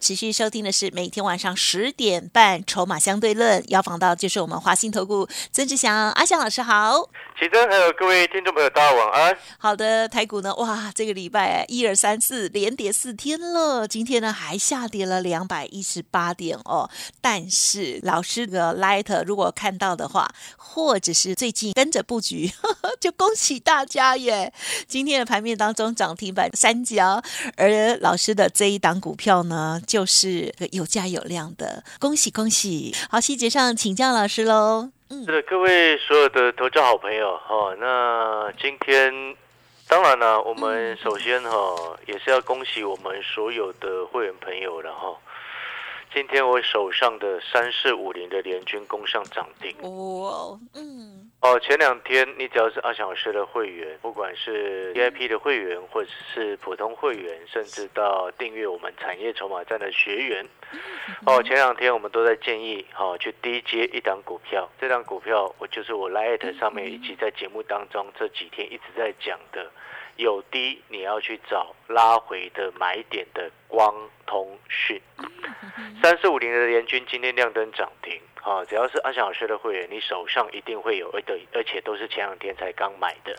持续收听的是每天晚上十点半《筹码相对论》，要访到就是我们华兴投顾曾志祥阿祥老师好。启真还有各位听众朋友，大家晚安。好的，台股呢，哇，这个礼拜一二三四连跌四天了，今天呢还下跌了两百一十八点哦。但是老师的 Light 如果看到的话，或者是最近跟着布局，就恭喜大家耶！今天的盘面当中涨停板三家，而老师的这一档股票呢，就是有价有量的，恭喜恭喜！好，细节上请教老师喽。是的，各位所有的投资好朋友哈，那今天当然呢，我们首先哈也是要恭喜我们所有的会员朋友了哈。今天我手上的三四五零的联军攻上涨停。哇，嗯，哦，前两天你只要是阿翔老师的会员，不管是 VIP 的会员，或者是普通会员，甚至到订阅我们产业筹码站的学员，哦，前两天我们都在建议，哦，去低接一档股票。这档股票，我就是我 Light 上面以及在节目当中这几天一直在讲的。有低，你要去找拉回的买点的光通讯，三四五零的联军今天亮灯涨停啊！只要是阿翔老师的会员，你手上一定会有，而且而且都是前两天才刚买的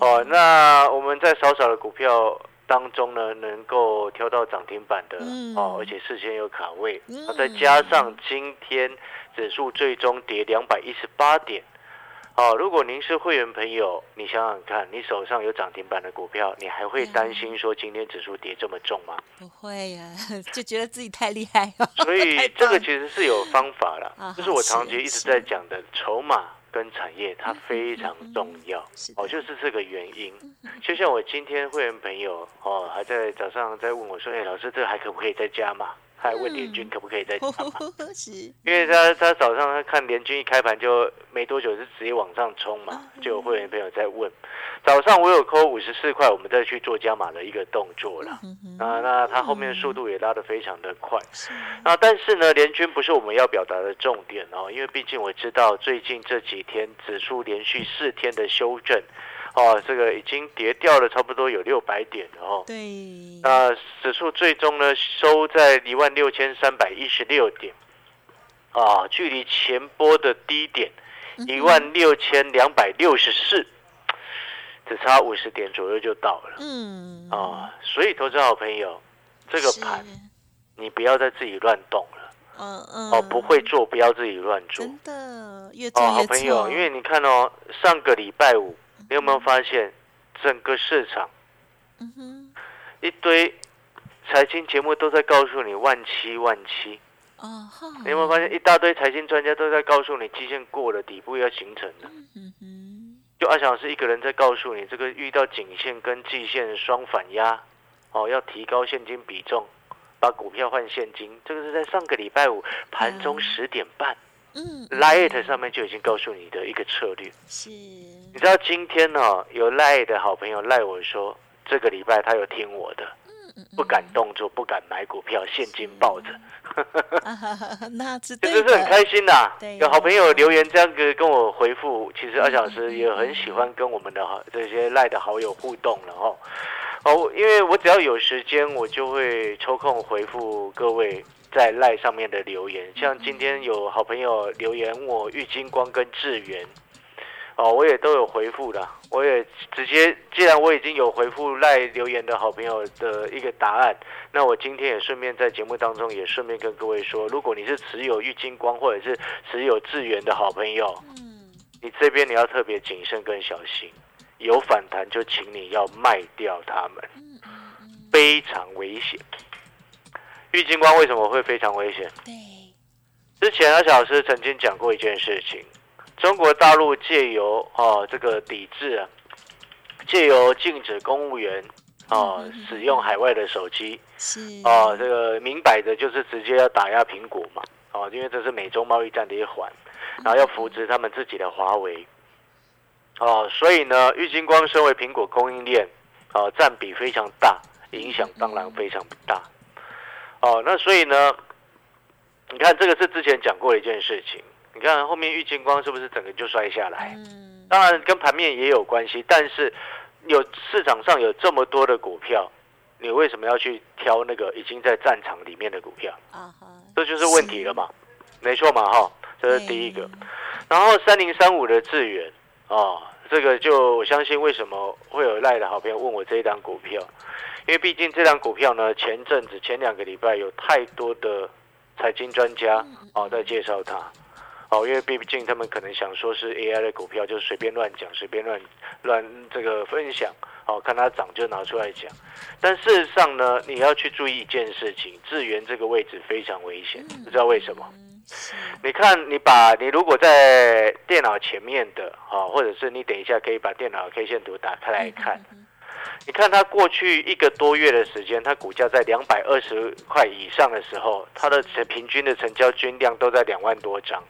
哦。那我们在少少的股票当中呢，能够挑到涨停板的哦，而且事先有卡位，再加上今天指数最终跌两百一十八点。哦，如果您是会员朋友，你想想看，你手上有涨停板的股票，你还会担心说今天指数跌这么重吗？不会呀，就觉得自己太厉害了。所以这个其实是有方法了，就是我长期一直在讲的筹码跟产业，它非常重要。哦，就是这个原因。就像我今天会员朋友哦，还在早上在问我说：“哎，老师，这还可不可以再加码？”还问联军可不可以再涨嘛？因为他他早上他看联军一开盘就没多久就直接往上冲嘛，就有会员朋友在问。早上我有扣五十四块，我们再去做加码的一个动作了。啊，那他后面速度也拉得非常的快。啊，但是呢，联军不是我们要表达的重点哦，因为毕竟我知道最近这几天指数连续四天的修正。哦，这个已经跌掉了差不多有六百点了哦。对。那指数最终呢收在一万六千三百一十六点，啊，距离前波的低点一万六千两百六十四，只差五十点左右就到了。嗯。啊，所以投资好朋友，这个盘你不要再自己乱动了。嗯嗯。哦，不会做不要自己乱做。真的，越做越好朋友，因为你看哦，上个礼拜五。你有没有发现，整个市场，一堆财经节目都在告诉你万七万七。哦，你有没有发现一大堆财经专家都在告诉你，基线过了，底部要形成了。就阿翔老师一个人在告诉你，这个遇到颈线跟季线双反压，哦，要提高现金比重，把股票换现金。这个是在上个礼拜五盘中十点半。嗯，Lite 上面就已经告诉你的一个策略。是，你知道今天呢有 Lite 的好朋友赖我说，这个礼拜他有听我的，不敢动作，不敢买股票，现金抱着，那是真的。是很开心呐。有好朋友留言这样子跟我回复，其实二小时也很喜欢跟我们的这些赖的好友互动了哦。哦，因为我只要有时间，我就会抽空回复各位。在赖上面的留言，像今天有好朋友留言我玉金光跟智源，哦，我也都有回复的，我也直接，既然我已经有回复赖留言的好朋友的一个答案，那我今天也顺便在节目当中也顺便跟各位说，如果你是持有玉金光或者是持有智源的好朋友，嗯，你这边你要特别谨慎跟小心，有反弹就请你要卖掉他们，非常危险。玉金光为什么会非常危险？对，之前阿小老师曾经讲过一件事情，中国大陆借由啊这个抵制啊，借由禁止公务员啊使用海外的手机，是啊这个明摆着就是直接要打压苹果嘛，哦，因为这是美中贸易战的一环，然后要扶持他们自己的华为，哦，所以呢，郁金光身为苹果供应链，哦，占比非常大，影响当然非常大。哦，那所以呢，你看这个是之前讲过的一件事情。你看后面玉金光是不是整个就摔下来？嗯，当然跟盘面也有关系，但是有市场上有这么多的股票，你为什么要去挑那个已经在战场里面的股票？啊哈，这就是问题了嘛？没错嘛，哈，这是第一个。然后三零三五的智源啊，这个就我相信为什么会有赖的好朋友问我这一档股票，因为毕竟这档股票呢，前阵子前两个礼拜有太多的财经专家哦在介绍它。哦，因为毕竟他们可能想说是 AI 的股票，就随便乱讲，随便乱乱这个分享，哦，看它涨就拿出来讲。但事实上呢，你要去注意一件事情，智源这个位置非常危险，不知道为什么？你看，你把你如果在电脑前面的，啊，或者是你等一下可以把电脑 K 线图打开来看，你看它过去一个多月的时间，它股价在两百二十块以上的时候，它的平均的成交均量都在两万多张。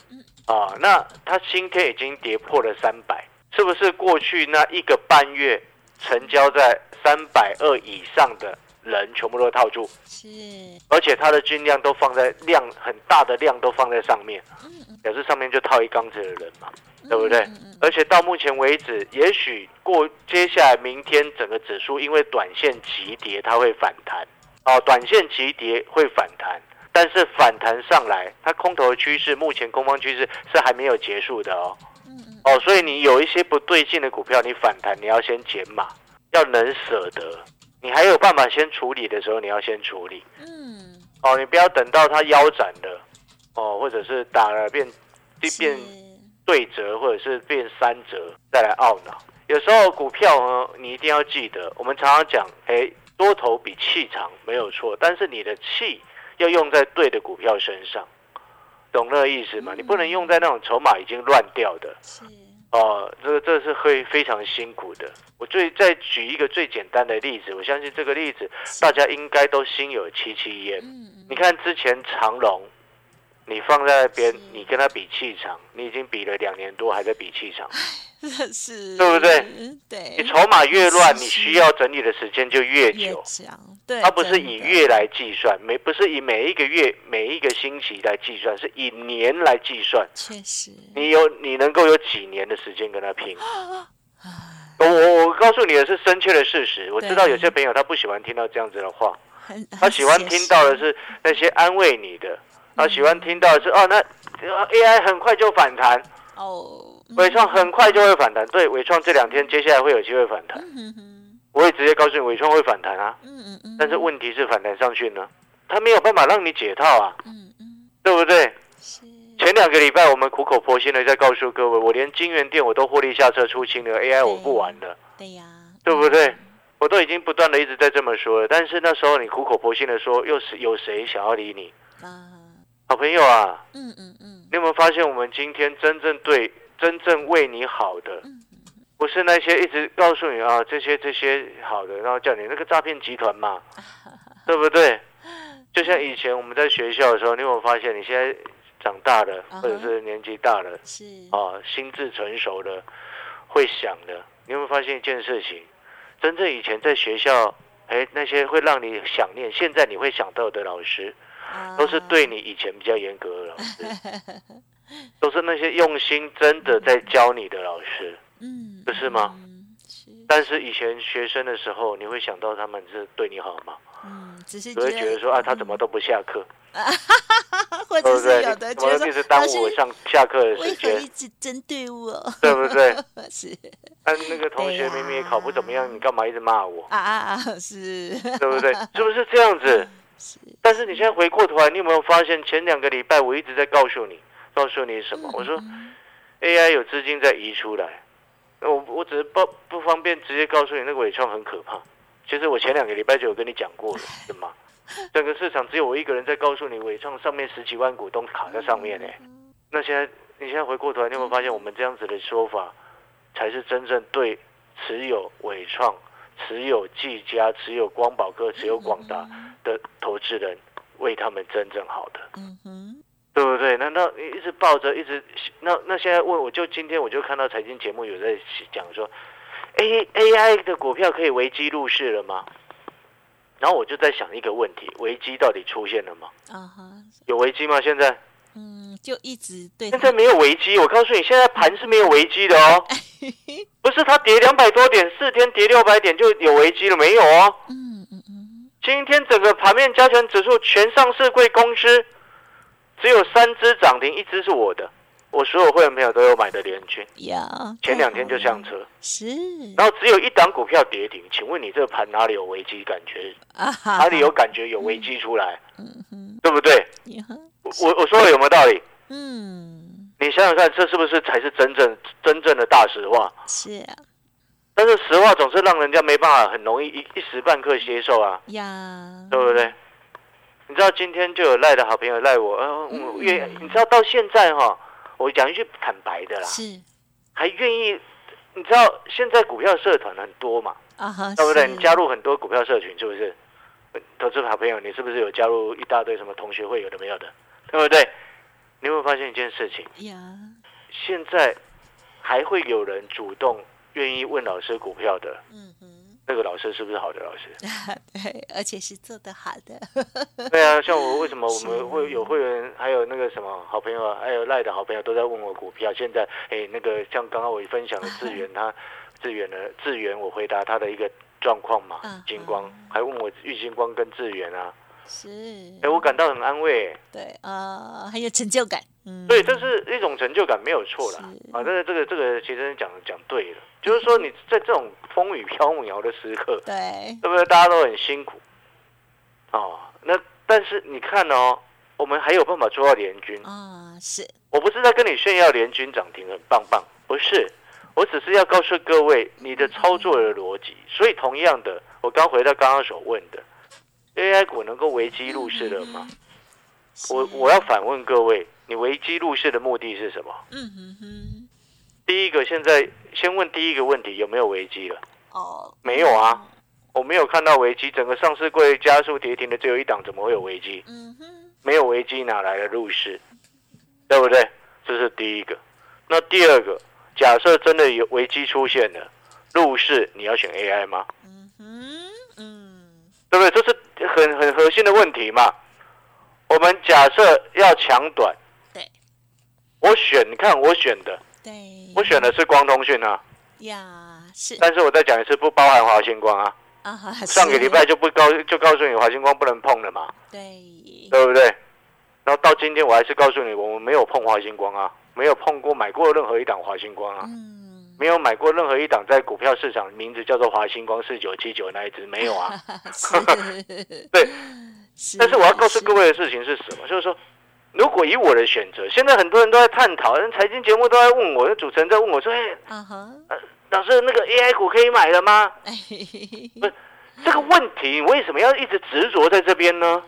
啊，那它今天已经跌破了三百，是不是过去那一个半月成交在三百二以上的人全部都套住？是，而且它的均量都放在量很大的量都放在上面，表示上面就套一缸子的人嘛，对不对？而且到目前为止，也许过接下来明天整个指数因为短线急跌，它会反弹，哦，短线急跌会反弹。但是反弹上来，它空头的趋势，目前空方趋势是还没有结束的哦。哦，所以你有一些不对劲的股票，你反弹你要先减码，要能舍得。你还有办法先处理的时候，你要先处理。嗯。哦，你不要等到它腰斩了，哦，或者是打了变变对折，或者是变三折再来懊恼。有时候股票呢，你一定要记得，我们常常讲，哎，多头比气长没有错，但是你的气。要用在对的股票身上，懂那个意思吗？你不能用在那种筹码已经乱掉的。是哦，这个这是会非常辛苦的。我最再举一个最简单的例子，我相信这个例子大家应该都心有戚戚焉。你看之前长隆，你放在那边，你跟他比气场，你已经比了两年多，还在比气场。是，对不对？对，你筹码越乱，你需要整理的时间就越久。对，它不是以月来计算，每不是以每一个月、每一个星期来计算，是以年来计算。确实，你有你能够有几年的时间跟他拼？我我我告诉你的是深切的事实。我知道有些朋友他不喜欢听到这样子的话，他喜欢听到的是那些安慰你的，他喜欢听到的是哦，那 AI 很快就反弹哦。伟创很快就会反弹，对，伟创这两天接下来会有机会反弹。我会直接告诉你，伟创会反弹啊。嗯嗯嗯。但是问题是反弹上去呢，它没有办法让你解套啊。嗯嗯。对不对？前两个礼拜我们苦口婆心的在告诉各位，我连金源店我都获利下车出清了，AI 我不玩了。对呀。对不对？我都已经不断的一直在这么说了，但是那时候你苦口婆心的说，又是有谁想要理你？啊。好朋友啊。嗯嗯嗯。你有没有发现，我们今天真正对？真正为你好的，不是那些一直告诉你啊这些这些好的，然后叫你那个诈骗集团嘛，对不对？就像以前我们在学校的时候，你有没有发现你现在长大了，或者是年纪大了，是啊，心智成熟了，会想的。你有没有发现一件事情？真正以前在学校，哎，那些会让你想念，现在你会想到的老师，都是对你以前比较严格的老师。都是那些用心真的在教你的老师，嗯，不是吗？但是以前学生的时候，你会想到他们是对你好吗？嗯，只是会觉得说啊，他怎么都不下课，或者是有的觉得一直耽误我上下课的时间，一直针对我，对不对？是。但那个同学明明也考不怎么样，你干嘛一直骂我？啊啊啊！是，对不对？是不是这样子？是。但是你现在回过头来，你有没有发现前两个礼拜我一直在告诉你？告诉你什么？我说，AI 有资金在移出来，我我只是不不方便直接告诉你那个伟创很可怕。其实我前两个礼拜就有跟你讲过了，是吗？整个市场只有我一个人在告诉你伟创上面十几万股东卡在上面呢。那现在你现在回过头来，你有没有发现我们这样子的说法，才是真正对持有伟创、持有技嘉、持有光宝科、持有广达的投资人为他们真正好的？嗯哼。对不对？难道你一直抱着，一直那那现在问我就今天我就看到财经节目有在讲说，A A I 的股票可以危机入市了吗？然后我就在想一个问题：危机到底出现了吗？啊哈，有危机吗？现在嗯，就一直对现在没有危机，我告诉你，现在盘是没有危机的哦。不是它跌两百多点，四天跌六百点就有危机了？没有哦。嗯嗯嗯，今天整个盘面加权指数全上市贵公司只有三只涨停，一只是我的，我所有会员朋友都有买的联军，有，前两天就上车，是然后只有一档股票跌停，请问你这个盘哪里有危机感觉？啊哈，哪里有感觉有危机出来？对不对？呀，我我我说的有没有道理？嗯，你想想看，这是不是才是真正真正的大实话？是啊但是实话总是让人家没办法很容易一一时半刻接受啊，呀，对不对？你知道今天就有赖的好朋友赖我，呃，我愿你知道到现在哈，我讲一句坦白的啦，是还愿意，你知道现在股票社团很多嘛，啊哈，对不对？你加入很多股票社群是不是？投资好朋友，你是不是有加入一大堆什么同学会，有的没有的，对不对？你有没有发现一件事情？呀，现在还会有人主动愿意问老师股票的，嗯哼，那个老师是不是好的老师？对，而且是做得好的，对啊，像我为什么我是们会有会员，还有那个什么好朋友啊，还有赖的好朋友都在问我股票。现在哎，那个像刚刚我分享的智源，他智源的智源，我回答他的一个状况嘛嗯，金光嗯还问我玉金光跟智源啊，是，哎，我感到很安慰。对啊，很有成就感，嗯，对，这是一种成就感，没有错啦。啊，这个这个这个，其实讲讲对了，就是说你在这种风雨飘渺的时刻，对，对不对？大家都很辛苦，哦，那但是你看哦，我们还有办法做到联军。啊，是，我不是在跟你炫耀联军涨停很棒棒，不是，我只是要告诉各位你的操作的逻辑。所以同样的，我刚回到刚刚所问的，AI 股能够危机入市了吗？我我要反问各位，你危机入市的目的是什么？嗯哼哼，第一个，现在先问第一个问题，有没有危机了？哦，没有啊，我没有看到危机，整个上市柜加速跌停的只有一档，怎么会有危机？嗯哼，没有危机哪来的入市？对不对？这是第一个。那第二个，假设真的有危机出现了，入市你要选 AI 吗？嗯哼，嗯，对不对？这是很很核心的问题嘛。我们假设要抢短，对，我选，你看我选的，对，我选的是光通讯啊，呀，是但是我再讲一次，不包含华星光啊。啊哈，上个礼拜就不告就告诉你华星光不能碰了嘛，对，对不对？然后到今天我还是告诉你，我们没有碰华星光啊，没有碰过买过任何一档华星光啊，嗯，没有买过任何一档在股票市场名字叫做华星光四九七九那一只没有啊。是，对，是但是我要告诉各位的事情是什么？就是说，如果以我的选择，现在很多人都在探讨，人财经节目都在问我，主持人在问我说：“哎，老师，那个 AI 股可以买了吗 不，？”这个问题，你为什么要一直执着在这边呢？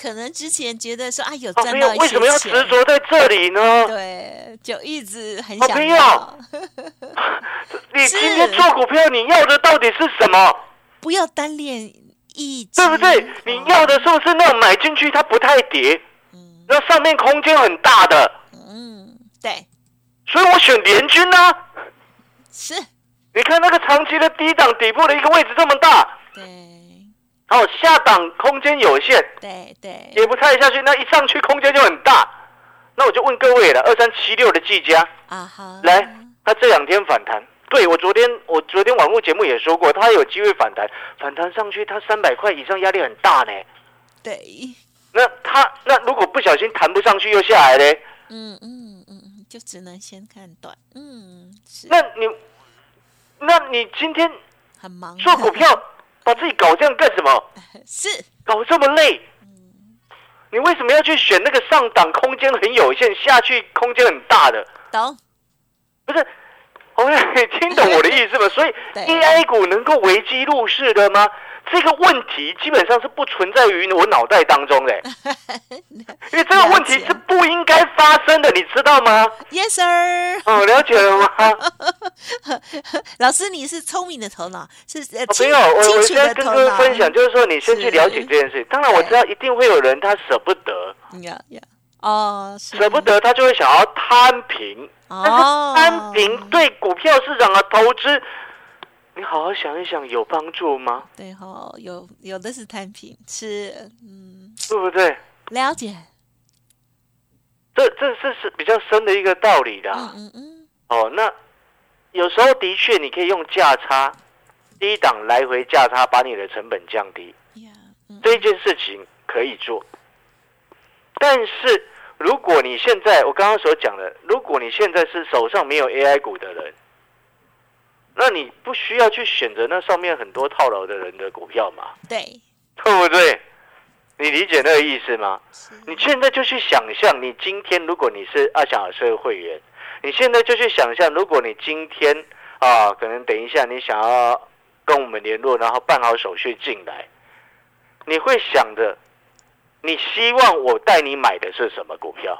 可能之前觉得说啊有赚到一些为什么要执，着在这里呢？对，就一直很想要，你今天做股票，你要的到底是什么？不要单恋一，对不对？你要的是不是那种买进去它不太跌，嗯。那上面空间很大的？嗯，对，所以我选联军呢、是，你看那个长期的低档底部的一个位置这么大，对，哦，下档空间有限，对对，也不太下去，那一上去空间就很大。那我就问各位了，二三七六的技嘉，啊哈，来，它这两天反弹，对我昨天我昨天网络节目也说过，它有机会反弹，反弹上去它三百块以上压力很大呢。对，那它那如果不小心弹不上去又下来嘞，嗯嗯嗯嗯，就只能先看短，嗯，是，那你那你今天很忙，做股票把自己搞这样干什么？是，搞这么累？你为什么要去选那个上档空间很有限，下去空间很大的？懂，不是，我你听懂我的意思吗？所以对 AI 股能够危机入市的吗？这个问题基本上是不存在于我脑袋当中的，因为这个问题是不应该发生的，你知道吗？Yes sir，哦，了解了吗？老师你是聪明的头脑，是呃好朋清友，我我现在跟各位分享，就是说你先去是了解这件事。当然我知道一定会有人他舍不得，呀呀，哦，舍不得他就会想要摊平，但是哦，摊平对股票市场的投资，你好好想一想，有帮助吗？对哈，有有的是摊平，是嗯，对不对？了解，这这这是比较深的一个道理的、嗯嗯嗯，哦。那有时候的确你可以用价差，低档来回价差把你的成本降低，这一件事情可以做。但是如果你现在我刚刚所讲的，如果你现在是手上没有 AI 股的人，那你不需要去选择那上面很多套牢的人的股票嘛，对，对不对？你理解那个意思吗？你现在就去想象，你今天如果你是阿翔老师的会员，你现在就去想象，如果你今天啊，可能等一下你想要跟我们联络，然后办好手续进来，你会想着，你希望我带你买的是什么股票？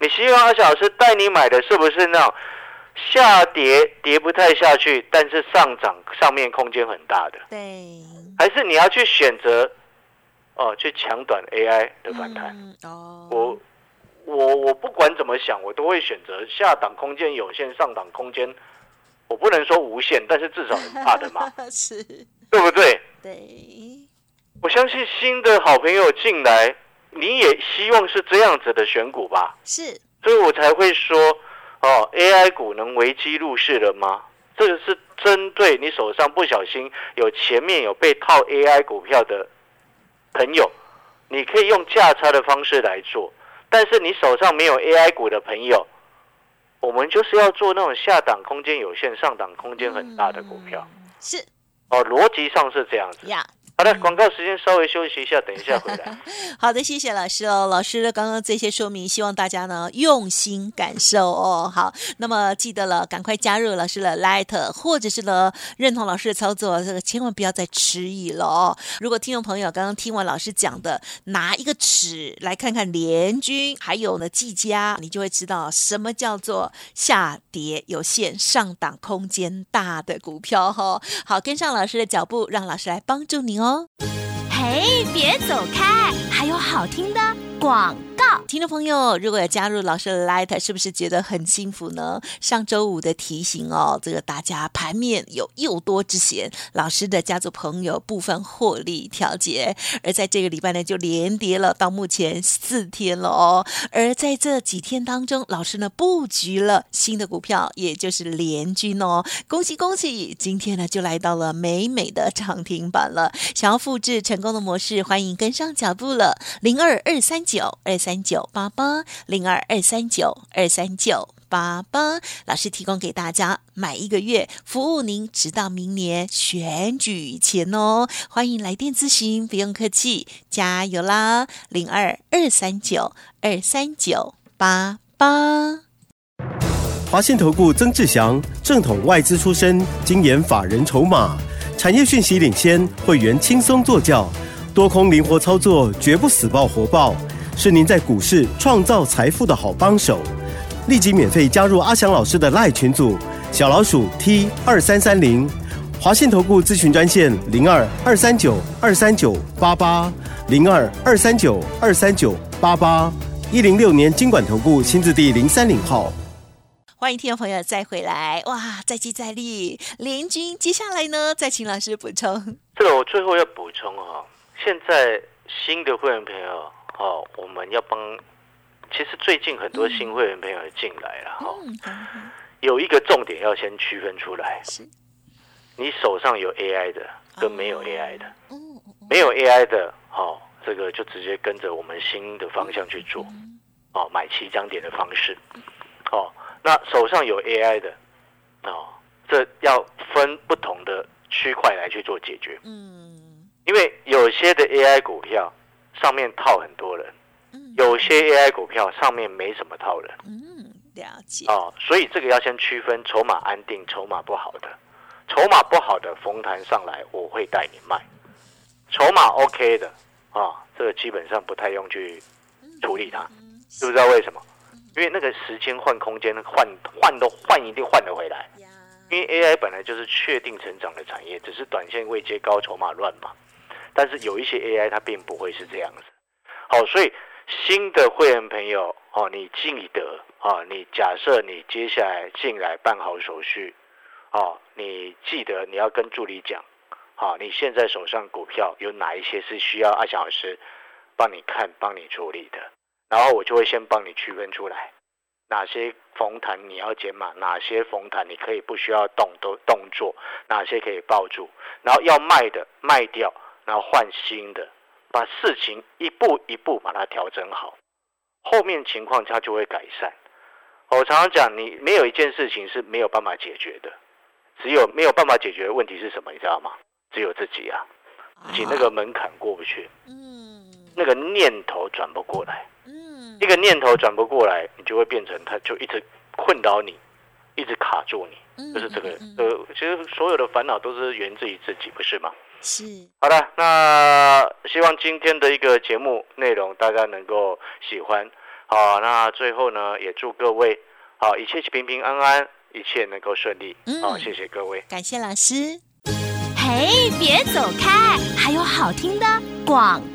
你希望阿翔老师带你买的是不是那种下跌跌不太下去，但是上涨上面空间很大的？对，还是你要去选择哦，去抢短 AI 的反弹？嗯哦，我我我不管怎么想，我都会选择下档空间有限，上档空间我不能说无限，但是至少很大的嘛，是，对不对？对，我相信新的好朋友进来，你也希望是这样子的选股吧，是，所以我才会说哦，AI 股能危机入市了吗？这个是针对你手上不小心有前面有被套 AI 股票的朋友，你可以用价差的方式来做。但是你手上没有 AI 股的朋友，我们就是要做那种下档空间有限、上档空间很大的股票。嗯是哦，逻辑上是这样子。呀。好的，广告时间稍微休息一下，等一下回来。好的，谢谢老师哦。老师的刚刚这些说明，希望大家呢用心感受哦。好，那么记得了，赶快加入老师的 Light，或者是呢认同老师的操作，这个千万不要再迟疑了哦。如果听众朋友刚刚听完老师讲的，拿一个尺来看看联军，还有呢技嘉，你就会知道什么叫做下跌有限、上档空间大的股票哈、好，跟上老师的脚步，让老师来帮助您哦。哦。嘿，别走开，还有好听的广告。听众朋友，如果有加入老师的 Light，是不是觉得很幸福呢？上周五的提醒哦，这个大家盘面有诱多之嫌，老师的家族朋友部分获利调节，而在这个礼拜呢就连跌了，到目前四天了哦。而在这几天当中，老师呢布局了新的股票，也就是联军哦，恭喜恭喜！今天呢就来到了美美的涨停板了。想要复制成功的模式，欢迎跟上脚步了，零二二三九二三九八八，零二二三九二三九。八八老师提供给大家买一个月，服务您直到明年选举前哦。欢迎来电咨询，不用客气，加油啦！零二二三九二三九八八。华信投顾曾志祥，正统外资出身，精研法人筹码，产业讯息领先，会员轻松做教，多空灵活操作，绝不死爆活爆，是您在股市创造财富的好帮手。立即免费加入阿翔老师的赖群组，小老鼠 T 二三三零，华信投顾咨询专线零二二三九二三九八八零二二三九二三九八八一零六年经管投顾新字第零三零号。欢迎听众朋友再回来，哇，再接再厉，联军接下来呢，再请老师补充。这个我最后要补充哦，现在新的会员朋友哦，我们要帮，其实最近很多新会员朋友进来了哈、有一个重点要先区分出来，是，你手上有 AI 的跟没有 AI 的，没有 AI 的，哦，这个就直接跟着我们新的方向去做，哦，买起涨点的方式，哦，那手上有 AI 的，哦，这要分不同的区块来去做解决，嗯。因为有些的 AI 股票上面套很多人，嗯。有些 AI 股票上面没什么套人，嗯，了解，哦，所以这个要先区分筹码安定、筹码不好的，筹码不好的逢弹上来，我会带你卖；筹码 OK 的啊，这个基本上不太用去处理它，嗯，知不知道为什么？因为那个时间换空间换换都换一定换得回来，因为 AI 本来就是确定成长的产业，只是短线未接高，筹码乱嘛。但是有一些 AI 它并不会是这样子，好，所以新的会员朋友哦，你记得哦，你假设你接下来进来办好手续哦，你记得你要跟助理讲，好，你现在手上股票有哪一些是需要阿小老师帮你看、帮你处理的，然后我就会先帮你区分出来，哪些逢弹你要减码，哪些逢弹你可以不需要动都动作，哪些可以抱住，然后要卖的卖掉，然后换新的。把事情一步一步把它调整好，后面情况它就会改善。我常常讲，你没有一件事情是没有办法解决的，只有没有办法解决的问题是什么？你知道吗？只有自己啊，自己那个门槛过不去，嗯，那个念头转不过来，嗯，一个念头转不过来，你就会变成它就一直困扰你，一直卡住你，就是这个呃，其实所有的烦恼都是源自于自己，不是吗？是好的，那希望今天的一个节目内容大家能够喜欢。好，那最后呢，也祝各位好一切平平安安，一切能够顺利。好，谢谢各位，感谢老师。嘿，别走开，还有好听的广告。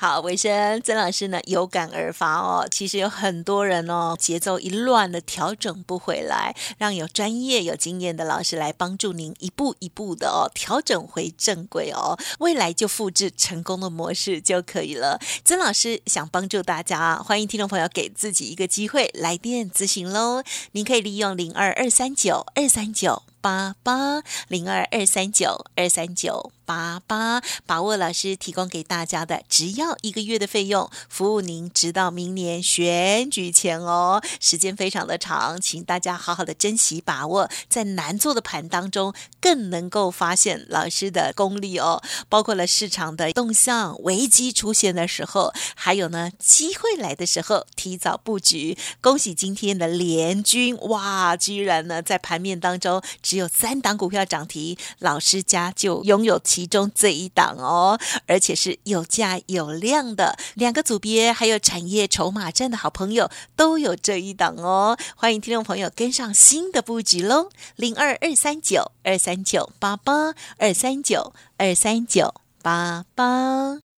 好，维生曾老师呢有感而发哦。其实有很多人哦，节奏一乱的调整不回来，让有专业、有经验的老师来帮助您一步一步的哦调整回正轨哦。未来就复制成功的模式就可以了。曾老师想帮助大家，欢迎听众朋友给自己一个机会来电咨询喽。您可以利用零二二三九二三九。八八零二二三九二三九八八，把握老师提供给大家的，只要一个月的费用，服务您直到明年选举前哦，时间非常的长，请大家好好的珍惜把握，在难做的盘当中，更能够发现老师的功力哦，包括了市场的动向、危机出现的时候，还有呢机会来的时候，提早布局。恭喜今天的联军，哇，居然呢在盘面当中。只有三档股票涨停，老师家就拥有其中这一档哦，而且是有价有量的两个组别，还有产业筹码站的好朋友都有这一档哦。欢迎听众朋友跟上新的布局喽，零二二三九二三九八八二三九二三九八八。